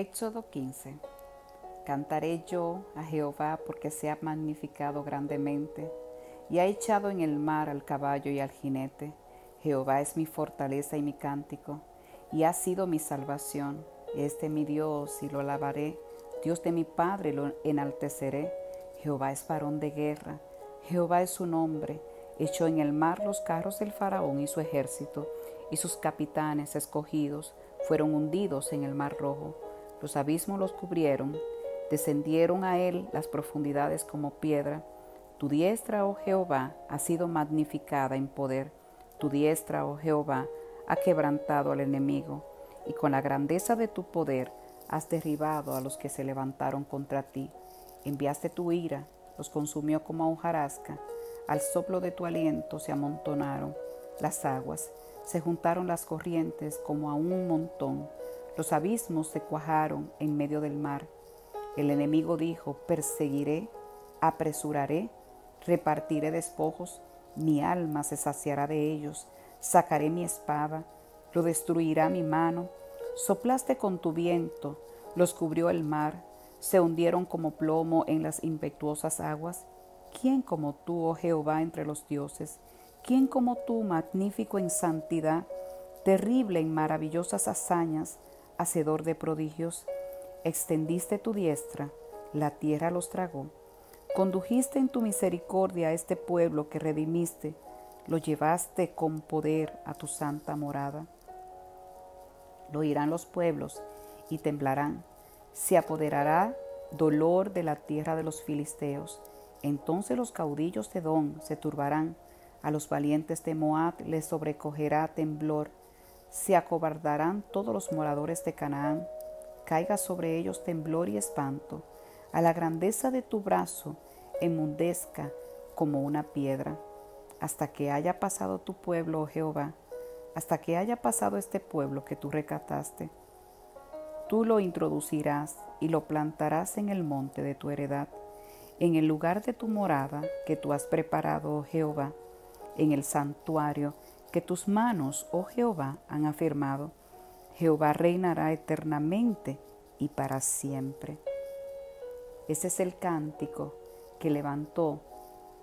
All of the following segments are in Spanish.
Éxodo 15. Cantaré yo a Jehová porque se ha magnificado grandemente y ha echado en el mar al caballo y al jinete. Jehová es mi fortaleza y mi cántico y ha sido mi salvación. Este mi Dios y lo alabaré. Dios de mi Padre lo enalteceré. Jehová es varón de guerra. Jehová es su nombre. Echó en el mar los carros del faraón y su ejército, y sus capitanes escogidos fueron hundidos en el mar rojo los abismos los cubrieron, descendieron a él las profundidades como piedra. Tu diestra, oh Jehová, ha sido magnificada en poder. Tu diestra, oh Jehová, ha quebrantado al enemigo, y con la grandeza de tu poder has derribado a los que se levantaron contra ti. Enviaste tu ira, los consumió como a hojarasca. Al soplo de tu aliento se amontonaron las aguas, se juntaron las corrientes como a un montón. Los abismos se cuajaron en medio del mar. El enemigo dijo, perseguiré, apresuraré, repartiré despojos, mi alma se saciará de ellos, sacaré mi espada, lo destruirá mi mano. Soplaste con tu viento, los cubrió el mar, se hundieron como plomo en las impetuosas aguas. ¿Quién como tú, oh Jehová, entre los dioses? ¿Quién como tú, magnífico en santidad, terrible en maravillosas hazañas? Hacedor de prodigios, extendiste tu diestra, la tierra los tragó. Condujiste en tu misericordia a este pueblo que redimiste, lo llevaste con poder a tu santa morada. Lo oirán los pueblos y temblarán. Se apoderará dolor de la tierra de los filisteos. Entonces los caudillos de Don se turbarán. A los valientes de Moab les sobrecogerá temblor se acobardarán todos los moradores de Canaán, caiga sobre ellos temblor y espanto, a la grandeza de tu brazo enmundezca como una piedra, hasta que haya pasado tu pueblo, oh Jehová, hasta que haya pasado este pueblo que tú recataste. Tú lo introducirás y lo plantarás en el monte de tu heredad, en el lugar de tu morada que tú has preparado, oh Jehová, en el santuario que tus manos, oh Jehová, han afirmado. Jehová reinará eternamente y para siempre. Ese es el cántico que levantó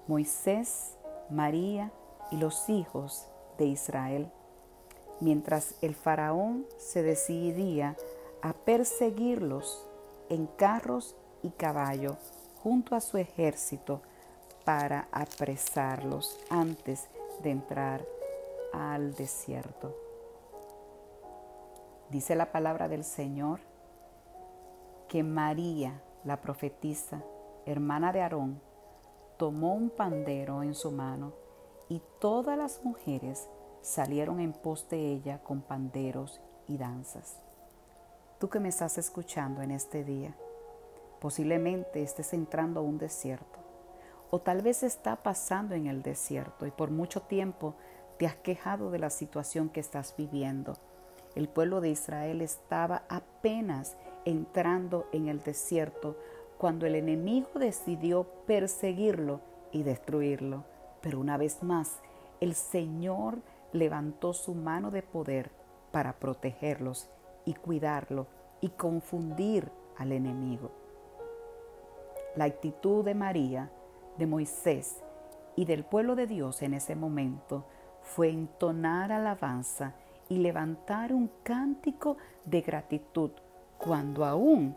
Moisés, María y los hijos de Israel, mientras el faraón se decidía a perseguirlos en carros y caballo junto a su ejército para apresarlos antes de entrar al desierto. Dice la palabra del Señor que María, la profetisa, hermana de Aarón, tomó un pandero en su mano y todas las mujeres salieron en pos de ella con panderos y danzas. Tú que me estás escuchando en este día, posiblemente estés entrando a un desierto o tal vez está pasando en el desierto y por mucho tiempo te has quejado de la situación que estás viviendo. El pueblo de Israel estaba apenas entrando en el desierto cuando el enemigo decidió perseguirlo y destruirlo. Pero una vez más, el Señor levantó su mano de poder para protegerlos y cuidarlo y confundir al enemigo. La actitud de María, de Moisés y del pueblo de Dios en ese momento fue entonar alabanza y levantar un cántico de gratitud cuando aún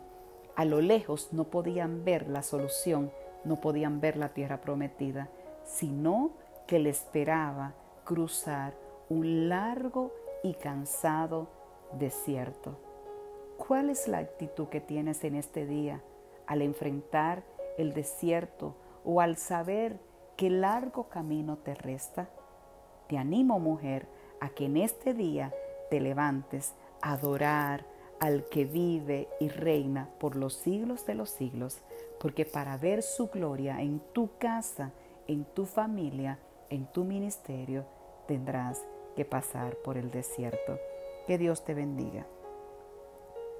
a lo lejos no podían ver la solución, no podían ver la tierra prometida, sino que le esperaba cruzar un largo y cansado desierto. ¿Cuál es la actitud que tienes en este día al enfrentar el desierto o al saber qué largo camino te resta? Te animo, mujer, a que en este día te levantes a adorar al que vive y reina por los siglos de los siglos, porque para ver su gloria en tu casa, en tu familia, en tu ministerio, tendrás que pasar por el desierto. Que Dios te bendiga.